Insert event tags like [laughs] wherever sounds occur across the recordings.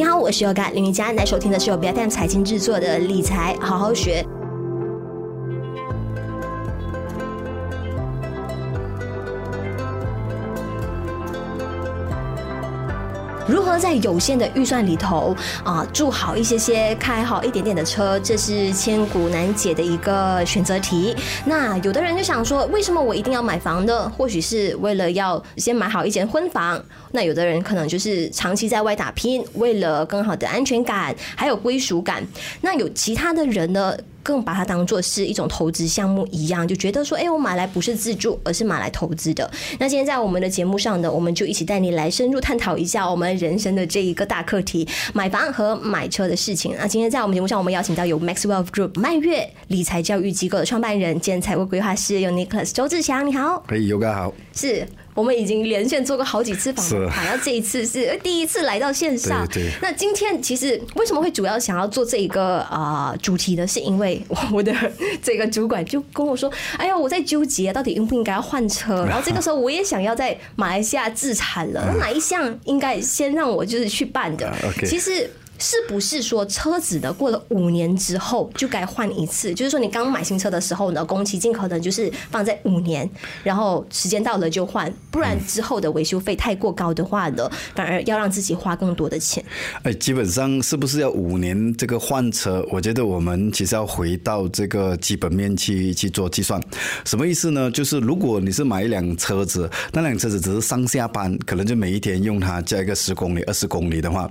你好，我是 Yoga 林瑜伽，来收听的是由 BFM 财经制作的理财好好学。在有限的预算里头啊，住好一些些，开好一点点的车，这是千古难解的一个选择题。那有的人就想说，为什么我一定要买房呢？或许是为了要先买好一间婚房。那有的人可能就是长期在外打拼，为了更好的安全感，还有归属感。那有其他的人呢，更把它当做是一种投资项目一样，就觉得说，哎，我买来不是自住，而是买来投资的。那今天在我们的节目上呢，我们就一起带你来深入探讨一下我们人生的这一个大课题——买房和买车的事情。那今天在我们节目上，我们邀请到有 Max Wealth Group 曼月理财教育机构的创办人兼财务规划师有 Nicholas 周志强，你好。可以，有个好。是。我们已经连线做过好几次访谈，好像这一次是第一次来到线上。对对。那今天其实为什么会主要想要做这一个啊、呃、主题呢？是因为我的这个主管就跟我说：“哎呀，我在纠结到底应不应该要换车。[laughs] ”然后这个时候我也想要在马来西亚自产了，哪一项应该先让我就是去办的？其实。是不是说车子的过了五年之后就该换一次？就是说你刚买新车的时候呢，工期尽可能就是放在五年，然后时间到了就换，不然之后的维修费太过高的话呢，反而要让自己花更多的钱。哎，基本上是不是要五年这个换车？我觉得我们其实要回到这个基本面去去做计算。什么意思呢？就是如果你是买一辆车子，那辆车子只是上下班，可能就每一天用它加一个十公里、二十公里的话，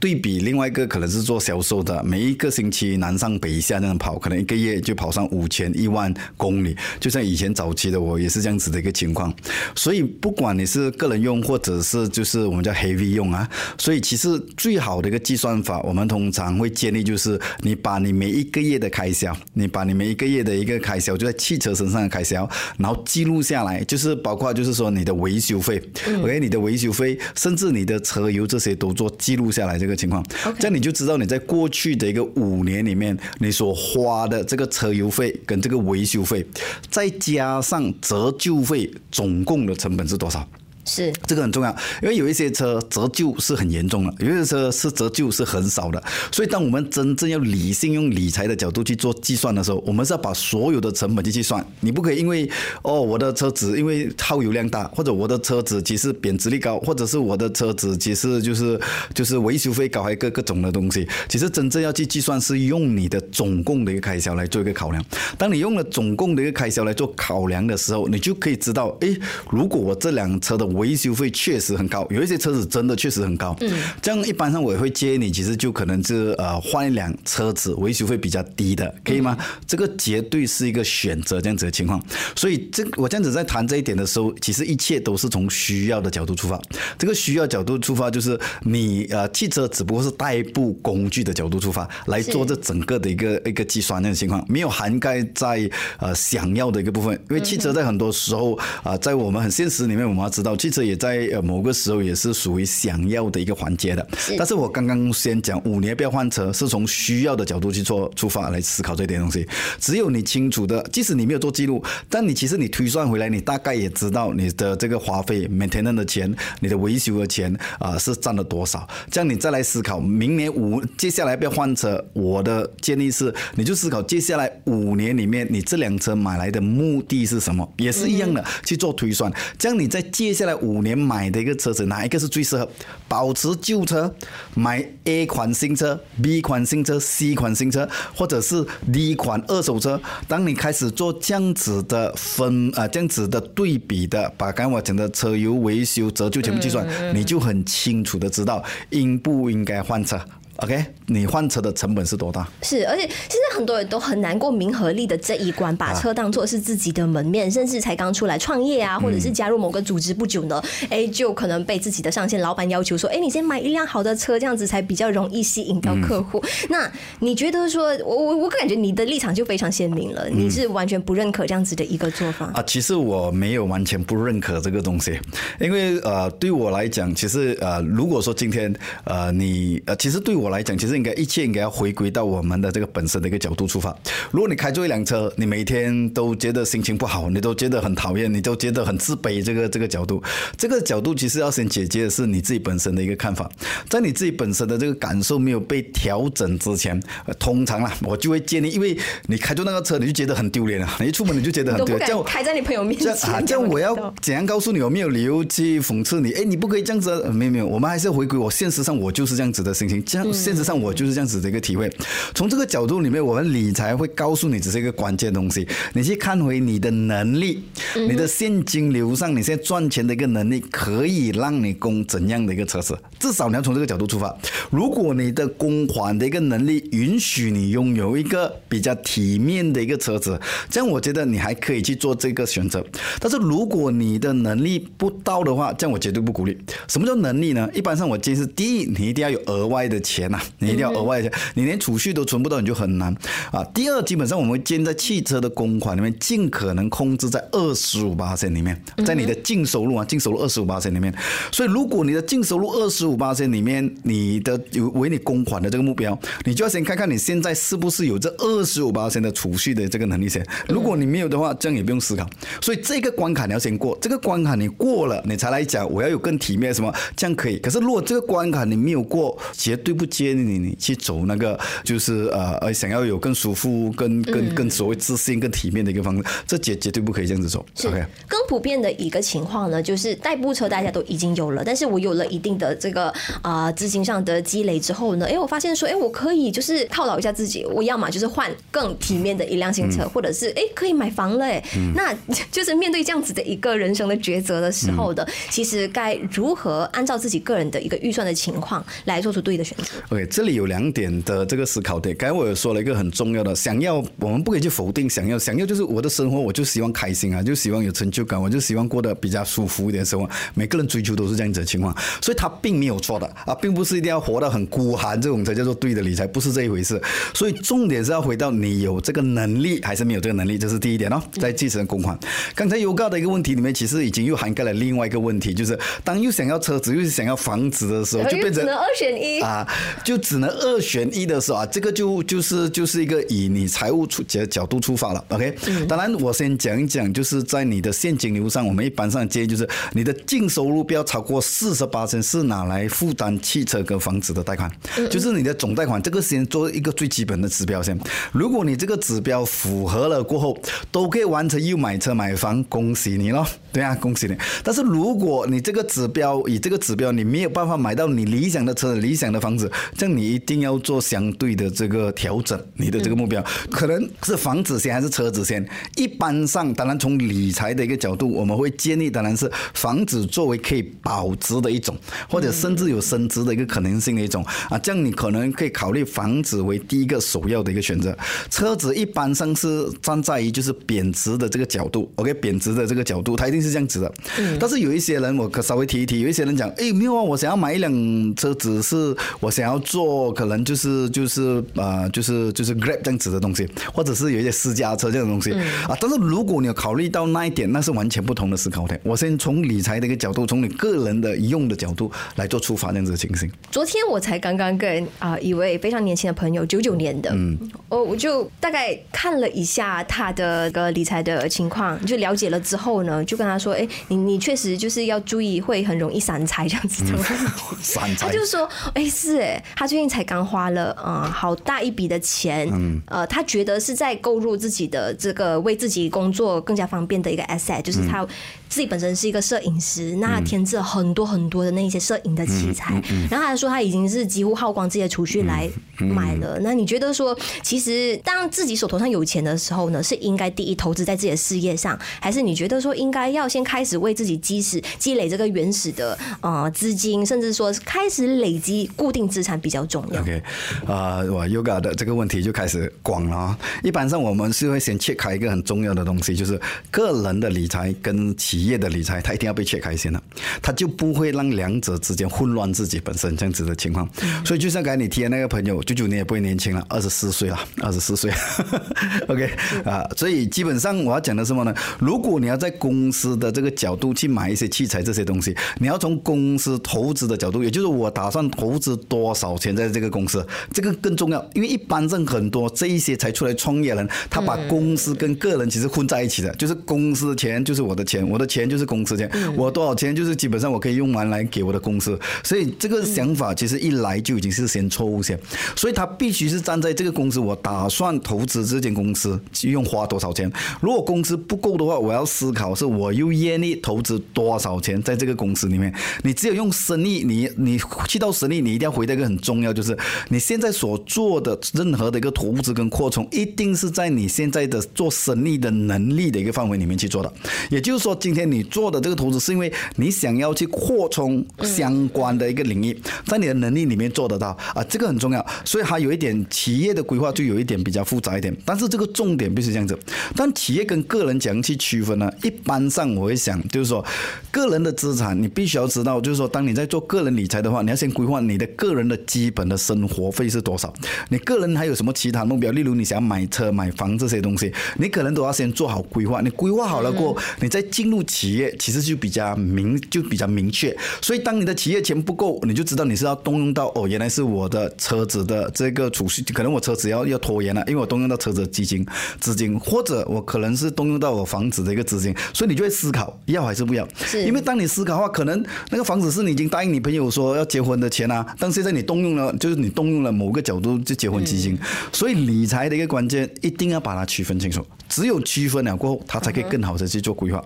对比另外。个可能是做销售的，每一个星期南上北下那样跑，可能一个月就跑上五千一万公里，就像以前早期的我也是这样子的一个情况。所以不管你是个人用，或者是就是我们叫 heavy 用啊，所以其实最好的一个计算法，我们通常会建议就是你把你每一个月的开销，你把你每一个月的一个开销，就在汽车身上的开销，然后记录下来，就是包括就是说你的维修费，OK，你的维修费，甚至你的车油这些都做记录下来这个情况。这样你就知道你在过去的一个五年里面，你所花的这个车油费跟这个维修费，再加上折旧费，总共的成本是多少？是这个很重要，因为有一些车折旧是很严重的，有一些车是折旧是很少的。所以，当我们真正要理性用理财的角度去做计算的时候，我们是要把所有的成本去计算。你不可以因为哦，我的车子因为耗油量大，或者我的车子其实贬值率高，或者是我的车子其实就是就是维修费高，还各各种的东西。其实真正要去计算，是用你的总共的一个开销来做一个考量。当你用了总共的一个开销来做考量的时候，你就可以知道，诶，如果我这辆车的维修费确实很高，有一些车子真的确实很高。嗯，这样一般上我也会建议你，其实就可能是呃换一辆车子，维修费比较低的，可以吗？嗯、这个绝对是一个选择，这样子的情况。所以这我这样子在谈这一点的时候，其实一切都是从需要的角度出发。这个需要角度出发，就是你呃汽车只不过是代步工具的角度出发来做这整个的一个一个计算那种情况，没有涵盖在呃想要的一个部分。因为汽车在很多时候啊、呃，在我们很现实里面，我们要知道汽车也。在呃某个时候也是属于想要的一个环节的，但是我刚刚先讲五年不要换车，是从需要的角度去做出发来思考这点东西。只有你清楚的，即使你没有做记录，但你其实你推算回来，你大概也知道你的这个花费、maintenance 的钱、你的维修的钱啊、呃、是占了多少。这样你再来思考明年五接下来不要换车，我的建议是，你就思考接下来五年里面你这辆车买来的目的是什么，也是一样的去做推算。这样你在接下来五年。买的一个车子，哪一个是最适合？保持旧车，买 A 款新车、B 款新车、C 款新车，或者是 D 款二手车。当你开始做这样子的分啊、呃，这样子的对比的，把刚刚我讲的车油维修、折旧全部计算，你就很清楚的知道应不应该换车。OK，你换车的成本是多大？是，而且现在很多人都很难过名和利的这一关，把车当做是自己的门面，啊、甚至才刚出来创业啊，或者是加入某个组织不久呢，哎、嗯，就可能被自己的上线老板要求说，哎，你先买一辆好的车，这样子才比较容易吸引到客户。嗯、那你觉得说，我我我感觉你的立场就非常鲜明了，你是完全不认可这样子的一个做法、嗯、啊？其实我没有完全不认可这个东西，因为呃，对我来讲，其实呃，如果说今天呃，你呃，其实对我。来讲，其实应该一切应该要回归到我们的这个本身的一个角度出发。如果你开这一辆车，你每天都觉得心情不好，你都觉得很讨厌，你都觉得很自卑，这个这个角度，这个角度其实要先解决的是你自己本身的一个看法。在你自己本身的这个感受没有被调整之前，通常啦，我就会建议，因为你开着那个车，你就觉得很丢脸啊，你一出门你就觉得很丢脸，叫开在你朋友面前，啊，这样我要怎样告诉你？我没有理由去讽刺你，哎，你不可以这样子，没有没有，我们还是要回归我现实上我就是这样子的心情，这样现实上我就是这样子的一个体会。从这个角度里面，我们理财会告诉你只是一个关键东西，你去看回你的能力，你的现金流上，你现在赚钱的一个能力，可以让你供怎样的一个车子？至少你要从这个角度出发。如果你的供款的一个能力允许你拥有一个比较体面的一个车子，这样我觉得你还可以去做这个选择。但是如果你的能力不到的话，这样我绝对不鼓励。什么叫能力呢？一般上我建议是：第一，你一定要有额外的钱呐，你一定要额外的钱，你连储蓄都存不到，你就很难啊。第二，基本上我们会建在汽车的公款里面，尽可能控制在二十五巴仙里面，在你的净收入啊，净收入二十五巴仙里面。所以，如果你的净收入二十五巴仙里面，你的有为你公款的这个目标，你就要先看看你现在是不是有这二十五巴仙的储蓄的这个能力先。如果你没有的话，这样也不用思考。所以这个关卡你要先过，这个关卡你过了，你才来讲我要有更体面什么，这样可以。可是如果这个关卡你没有过，绝对不建议你你去走那个就是呃呃想要有更舒服、更更更所谓自信、更体面的一个方式，这绝绝对不可以这样子走。是。OK。更普遍的一个情况呢，就是代步车大家都已经有了，但是我有了一定的这个啊资金上的积累之后呢，哎，我发现说，哎，我可以就是犒劳一下自己，我要么就是换更体面的一辆新车，嗯、或者是哎可以买房了，哎、嗯，那 [laughs] 就是面对这样子的一个人生的抉择的时候的，嗯、其实该如何按照自己个人的一个预算的情况来做出对的选择？OK，这里有两点的这个思考点。刚才我有说了一个很重要的，想要我们不可以去否定想要，想要就是我的生活，我就希望开心啊，就希望有成就感，我就希望过得比较舒服一点生活。每个人追求都是这样子的情况，所以他并没有错的啊，并不是一定要活得很孤寒，这种才叫做对的理财，不是这一回事。所以重点是要回到你有这个能力还是没有这个能力，这是第一点哦。在继承公款，刚才有告的一个问题里面，其实已经又涵盖了另外一个问题，就是当又想要车子又想要房子的时候，就变成二选一啊，[laughs] 就只能二选一的时候啊，这个就就是就是一个以你财务出角角度出发了，OK？当然我先讲一讲，就是在你的现金流上，我们一般上建议就是你的净收入不要超过四十八千，是拿来负担汽车跟房子的贷款，就是你的总贷款，这个先做一个最基本的指标先。如果你这个指标符合了过后，都可以完成又买车买房，恭喜你咯！对啊，恭喜你。但是如果你这个指标以这个指标你没有办法买到你理想的车、理想的房子，这样你一定要做相对的这个调整，你的这个目标可能是房子先还是车子先？一般上，当然从理财的一个角度，我们会建议当然是房子作为可以保值的一种，或者甚至有升值的一个可能性的一种啊，这样你可能可以考虑房子为第一个首要的一个选择。车子一般上是站在于就是贬值的这个角度，OK，贬值的这个角度，它一定是这样子的。但是有一些人，我可稍微提一提，有一些人讲，哎，没有啊，我想要买一辆车子，是我想要做，可能就是就是啊、呃，就是就是 Grab 这样子的东西，或者是有一些私家车这样的东西啊。但是如果你有考虑到那一点，那是完全不同的思考点。我先从理财的一个角度，从你个人的用的角度来做出发，这样子的情形。昨天我才刚刚跟啊一位非常年轻的朋友，九九年的，嗯，我我就大概看了一下他的个理财的情况，就了解了之后呢，就跟他说，哎，你你确实就是要注意，会很容易散财这样子的。[laughs] 散财。他就说，哎，是哎，他最近才刚花了啊、呃、好大一笔的钱，嗯，呃，他觉得是在购入自己的这个为自己工作更加方便的一个 asset，就是他。自己本身是一个摄影师，那他添置了很多很多的那些摄影的器材，然后他说他已经是几乎耗光自己的储蓄来买了。那你觉得说，其实当自己手头上有钱的时候呢，是应该第一投资在自己的事业上，还是你觉得说应该要先开始为自己积实积累这个原始的呃资金，甚至说开始累积固定资产比较重要？OK，啊、呃，我 Yoga 的这个问题就开始广了。一般上我们是会先切开一个很重要的东西，就是个人的理财跟企企业的理财，它一定要被切开先了，它就不会让两者之间混乱自己本身这样子的情况。嗯、所以就像刚才你提的那个朋友，九九年也不会年轻了，二十四岁了，二十四岁。[laughs] OK 啊，所以基本上我要讲的是什么呢？如果你要在公司的这个角度去买一些器材这些东西，你要从公司投资的角度，也就是我打算投资多少钱在这个公司，这个更重要。因为一般上很多这一些才出来创业人，他把公司跟个人其实混在一起的，就是公司的钱就是我的钱，我的钱就是公司钱，我多少钱就是基本上我可以用完来给我的公司。所以这个想法其实一来就已经是先错误先，所以他必须是站在这个公司，我打算投资这间公司用花多少钱。如果公司不够的话，我要思考是我又愿意投资多少钱在这个公司里面。你只有用生意，你你去到生意，你一定要回答一个很重要，就是你现在所做的任何的一个投资跟扩充，一定是在你现在的做生意的能力的一个范围里面去做的。也就是说，今天你做的这个投资，是因为你想要去扩充相关的一个领域，在你的能力里面做得到啊，这个很重要。所以还有一点企业的规划就有一点比较复杂一点，但是这个重点必须这样子。但企业跟个人怎样去区分呢？一般上我会想，就是说个人的资产，你必须要知道，就是说当你在做个人理财的话，你要先规划你的个人的基本的生活费是多少。你个人还有什么其他目标？例如你想要买车、买房这些东西，你可能都要先做好规划。你规划好了过后，你再进入企业，其实就比较明，就比较明确。所以当你的企业钱不够，你就知道你是要动用到哦，原来是我的车子的这个储蓄，可能我车子要要拖延了，因为我动用到车子的基金资金，或者我可能是动用到我房子的一个资金，所以你就会思考要还是不要。是，因为当你思考的话，可能那个房子是你已经答应你朋友说要结婚的钱啊，但现在你动用了，就是你动用了某个角度就结婚基金，所以理财的一个关键一定要把它区分清楚。只有区分了过后，它才可以更好的去做规划。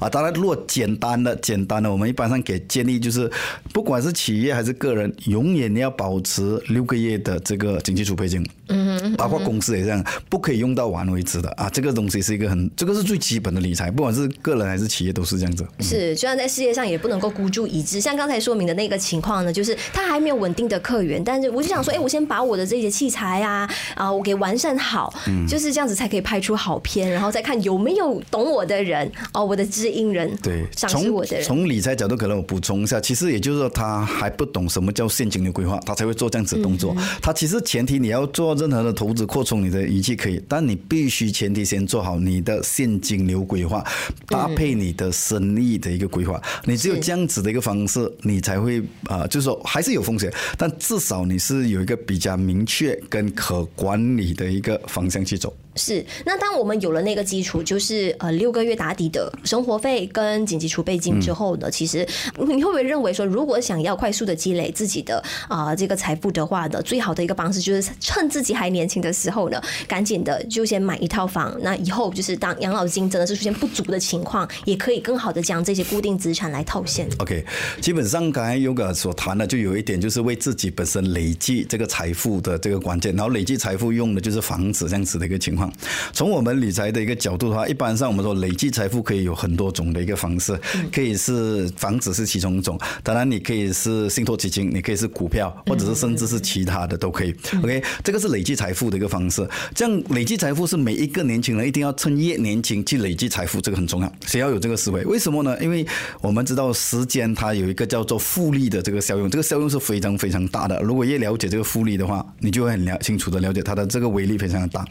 啊，当然，如果简单的、简单的，我们一般上给建议就是，不管是企业还是个人，永远要保持六个月的这个经济储备金。嗯哼，包括公司也这样，不可以用到完为止的啊。这个东西是一个很，这个是最基本的理财，不管是个人还是企业都是这样子。是，就像在事业上也不能够孤注一掷。像刚才说明的那个情况呢，就是他还没有稳定的客源，但是我就想说，哎，我先把我的这些器材啊啊，我给完善好，就是这样子才可以拍出好片，然后再看有没有懂我的人哦，我的知音人，对，赏识我的人。从理财角度，可能我补充一下，其实也就是说，他还不懂什么叫现金流规划，他才会做这样子的动作。他其实前提你要做任何的投资扩充你的仪器可以，但你必须前提先做好你的现金流规划，搭配你的生意的一个规划。你只有这样子的一个方式，你才会啊，就是说还是有风险，但至少你是有一个比较明确跟可管理的一个方向去走。是，那当我们有了那个基础，就是呃六个月打底的生活费跟紧急储备金之后呢，嗯、其实你会不会认为说，如果想要快速的积累自己的啊、呃、这个财富的话呢，最好的一个方式就是趁自己还年轻的时候呢，赶紧的就先买一套房，那以后就是当养老金真的是出现不足的情况，也可以更好的将这些固定资产来套现。OK，基本上刚才 Yoga 所谈的就有一点，就是为自己本身累积这个财富的这个关键，然后累积财富用的就是房子这样子的一个情况。从我们理财的一个角度的话，一般上我们说累积财富可以有很多种的一个方式，可以是房子是其中一种，当然你可以是信托基金，你可以是股票，或者是甚至是其他的都可以。OK，这个是累积财富的一个方式。这样累积财富是每一个年轻人一定要趁越年轻去累积财富，这个很重要。谁要有这个思维？为什么呢？因为我们知道时间它有一个叫做复利的这个效用，这个效用是非常非常大的。如果越了解这个复利的话，你就会很了清楚的了解它的这个威力非常的大。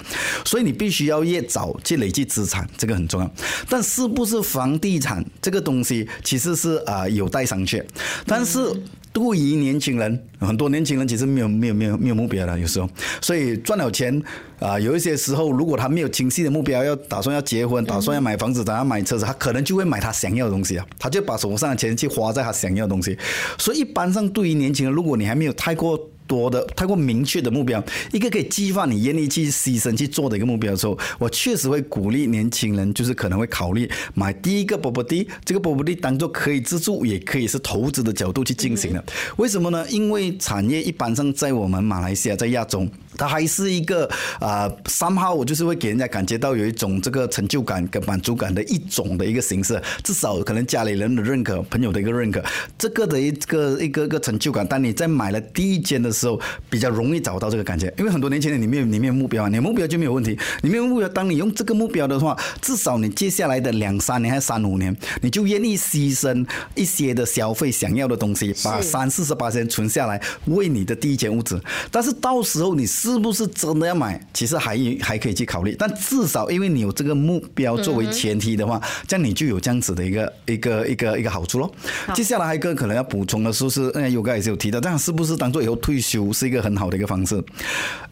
所以你必须。要越早去累积资产，这个很重要。但是不是房地产这个东西，其实是啊有待商榷。但是对于年轻人，很多年轻人其实没有没有没有没有目标的，有时候，所以赚了钱啊，有一些时候如果他没有清晰的目标，要打算要结婚，打算要买房子，打算买车子，他可能就会买他想要的东西啊，他就把手上的钱去花在他想要的东西。所以一般上对于年轻人，如果你还没有太过多的太过明确的目标，一个可以激发你愿意去牺牲去做的一个目标的时候，我确实会鼓励年轻人，就是可能会考虑买第一个 property，这个 property 当做可以自住，也可以是投资的角度去进行的。为什么呢？因为产业一般上在我们马来西亚，在亚洲。它还是一个啊，三号我就是会给人家感觉到有一种这个成就感跟满足感的一种的一个形式，至少可能家里人的认可，朋友的一个认可，这个的一个一个一个成就感。当你在买了第一间的时候，比较容易找到这个感觉，因为很多年轻人你没有你没有目标啊，你目标就没有问题，你没有目标，当你用这个目标的话，至少你接下来的两三年还是三五年，你就愿意牺牲一些的消费想要的东西，把三四十八千存下来，为你的第一间屋子。但是到时候你是不是真的要买？其实还还可以去考虑。但至少因为你有这个目标作为前提的话，这样你就有这样子的一个一个一个一个好处喽。接下来还有一个可能要补充的是，是哎，有个也是有提到，这样是不是当做以后退休是一个很好的一个方式？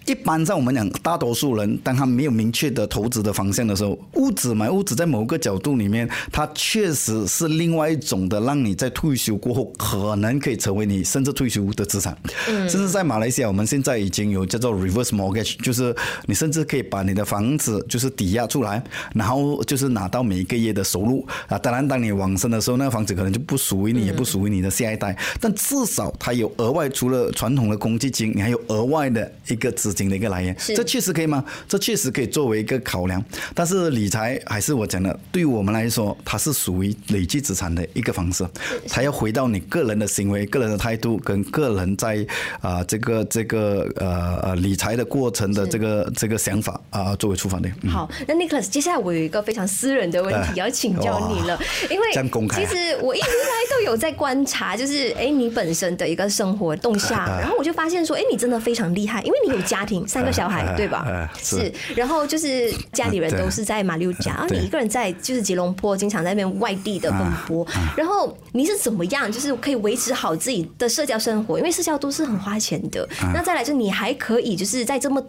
一般在我们讲，大多数人当他没有明确的投资的方向的时候，屋子买屋子在某个角度里面，它确实是另外一种的，让你在退休过后可能可以成为你甚至退休的资产。嗯，甚至在马来西亚，我们现在已经有叫做 reverse mortgage，就是你甚至可以把你的房子就是抵押出来，然后就是拿到每一个月的收入啊。当然，当你往生的时候，那个房子可能就不属于你，也不属于你的下一代，但至少它有额外，除了传统的公积金，你还有额外的一个资金的一个来源。这确实可以吗？这确实可以作为一个考量。但是理财还是我讲的，对于我们来说，它是属于累积资产的一个方式。它要回到你个人的行为、个人的态度跟个人在啊这个这个呃呃理财的过程的这个这个想法啊作为出发点。好，那 Nicholas，接下来我有一个非常私人的问题要请教你了，因为其实我一直以来都有在观察，就是哎你本身的一个生活动向，[laughs] 然后我就发现说，哎你真的非常厉害，因为你有家庭，三个小孩，[laughs] 对吧？[laughs] 是，然后就是家里人都是在马六甲，然后你一个人在就是吉隆坡，经常在那边外地的奔波，然后你是怎么样，就是可以维持好自己的社交生活？因为社交都是很花钱的。那再来就你还可以就是在这么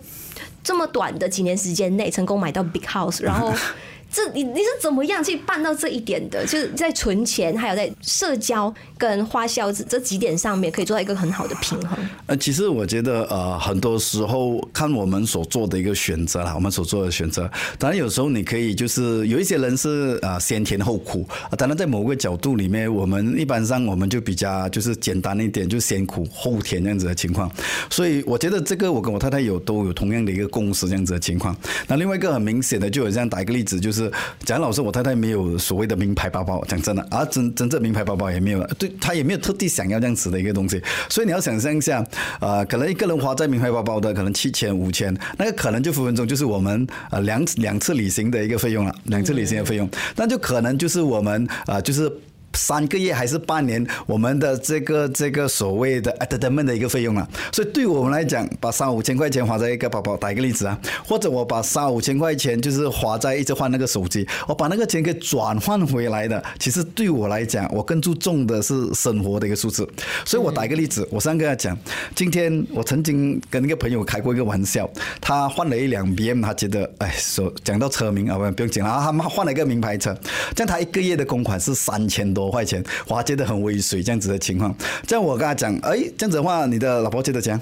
这么短的几年时间内成功买到 big house，然后。[laughs] 这你你是怎么样去办到这一点的？就是在存钱，还有在社交跟花销这几点上面，可以做到一个很好的平衡。呃，其实我觉得呃，很多时候看我们所做的一个选择啦，我们所做的选择。当然有时候你可以就是有一些人是啊先甜后苦啊。当然在某个角度里面，我们一般上我们就比较就是简单一点，就先苦后甜这样子的情况。所以我觉得这个我跟我太太有都有同样的一个共识这样子的情况。那另外一个很明显的，就有这样打一个例子，就是。蒋老师，我太太没有所谓的名牌包包，讲真的，而真真正名牌包包也没有，对她也没有特地想要这样子的一个东西，所以你要想象一下，呃，可能一个人花在名牌包包的可能七千五千，那个可能就分分钟就是我们呃两两次旅行的一个费用了，两次旅行的费用，那就可能就是我们啊、就是。三个月还是半年，我们的这个这个所谓的阿德们的一个费用啊，所以对我们来讲，把三五千块钱花在一个包包，打一个例子啊，或者我把三五千块钱就是花在一直换那个手机，我把那个钱给转换回来的，其实对我来讲，我更注重的是生活的一个数字。所以我打一个例子，我上跟他讲，今天我曾经跟一个朋友开过一个玩笑，他换了一辆 BM，他觉得哎，说讲到车名啊，不不用讲了，他换了一个名牌车，这样他一个月的公款是三千多。多块钱，花，觉得很微水这样子的情况。这样我跟他讲，哎，这样子的话，你的老婆借的钱？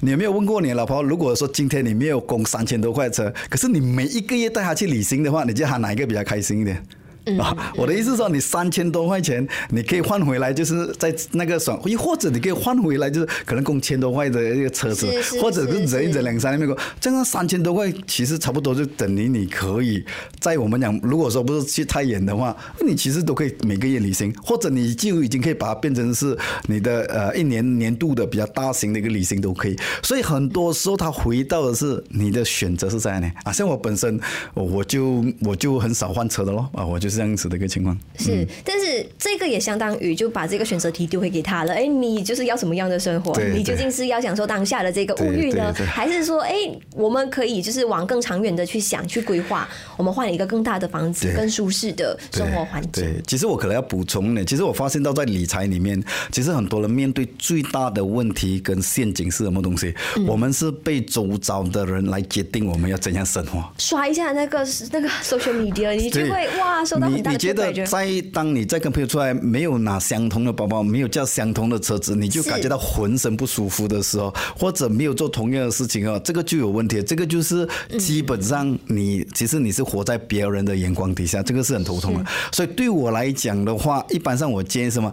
你有没有问过你老婆？如果说今天你没有供三千多块车，可是你每一个月带她去旅行的话，你觉得她哪一个比较开心一点？啊，我的意思是说，你三千多块钱，你可以换回来，就是在那个爽，又或者你可以换回来，就是可能供千多块的一个车子，或者是忍一忍两三年没过，这样三千多块其实差不多就等于你可以在我们讲，如果说不是去太远的话，你其实都可以每个月旅行，或者你就已经可以把它变成是你的呃一年年度的比较大型的一个旅行都可以。所以很多时候他回到的是你的选择是这样的啊，像我本身我就我就很少换车的咯啊，我就是。这样子的一个情况是，但是这个也相当于就把这个选择题丢回给他了。哎，你就是要什么样的生活？你究竟是要享受当下的这个物欲呢，还是说，哎，我们可以就是往更长远的去想、去规划，我们换一个更大的房子、更舒适的生活环境？对，其实我可能要补充呢。其实我发现到在理财里面，其实很多人面对最大的问题跟陷阱是什么东西？嗯、我们是被周遭的人来决定我们要怎样生活。刷一下那个那个 social media，你就会哇，收到。你你觉得在当你在跟朋友出来没有拿相同的包包，没有叫相同的车子，你就感觉到浑身不舒服的时候，或者没有做同样的事情啊，这个就有问题。这个就是基本上你其实你是活在别人的眼光底下，这个是很头痛的。所以对我来讲的话，一般上我建议什么，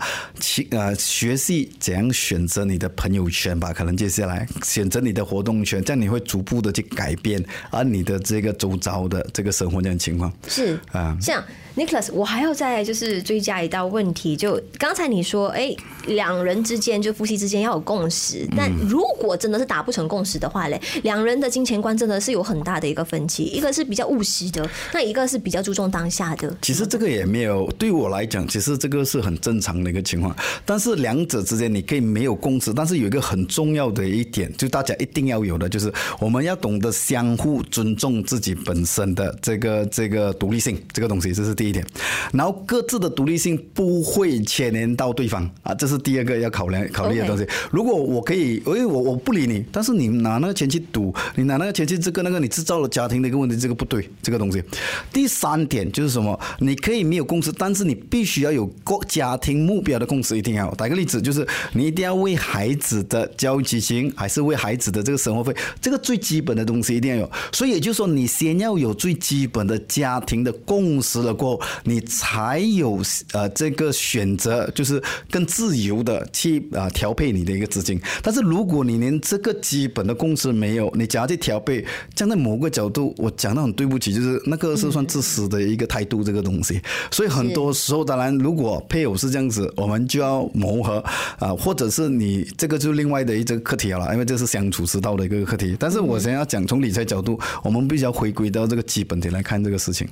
呃，学习怎样选择你的朋友圈吧。可能接下来选择你的活动圈，这样你会逐步的去改变而你的这个周遭的这个生活这样情况。是啊，像。Nicholas，我还要再就是追加一道问题，就刚才你说，哎、欸，两人之间就夫妻之间要有共识，但如果真的是达不成共识的话嘞，两人的金钱观真的是有很大的一个分歧，一个是比较务实的，那一个是比较注重当下的。其实这个也没有，对我来讲，其实这个是很正常的一个情况。但是两者之间你可以没有共识，但是有一个很重要的一点，就大家一定要有的，就是我们要懂得相互尊重自己本身的这个这个独立性，这个东西，这是第。一点，然后各自的独立性不会牵连到对方啊，这是第二个要考量考虑的东西。如果我可以，因为我我不理你，但是你拿那个钱去赌，你拿那个钱去这个那个，你制造了家庭的一个问题，这个不对，这个东西。第三点就是什么？你可以没有共识，但是你必须要有过家庭目标的共识，一定要。打个例子，就是你一定要为孩子的教育基金，还是为孩子的这个生活费，这个最基本的东西一定要有。所以也就是说，你先要有最基本的家庭的共识了过后。你才有呃这个选择，就是更自由的去啊调配你的一个资金。但是如果你连这个基本的共识没有，你想要去调配，站在某个角度，我讲得很对不起，就是那个是算自私的一个态度，这个东西。所以很多时候，当然如果配偶是这样子，我们就要磨合啊，或者是你这个就是另外的一个课题了，因为这是相处之道的一个课题。但是我想要讲从理财角度，我们必须要回归到这个基本点来看这个事情。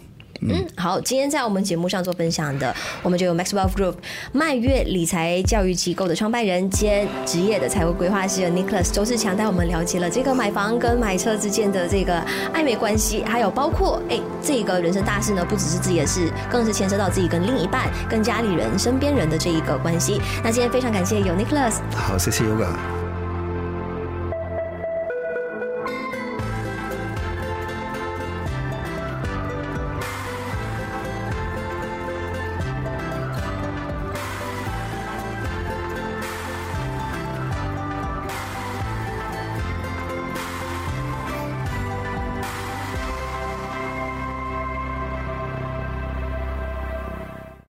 嗯，好，今天在我们节目上做分享的，我们就有 Max Wealth Group 麦悦理财教育机构的创办人兼职业的财务规划师 Nicholas 周志强带我们了解了这个买房跟买车之间的这个暧昧关系，还有包括哎，这个人生大事呢，不只是自己的事，更是牵涉到自己跟另一半、跟家里人、身边人的这一个关系。那今天非常感谢有 Nicholas，好，谢谢 Yoga。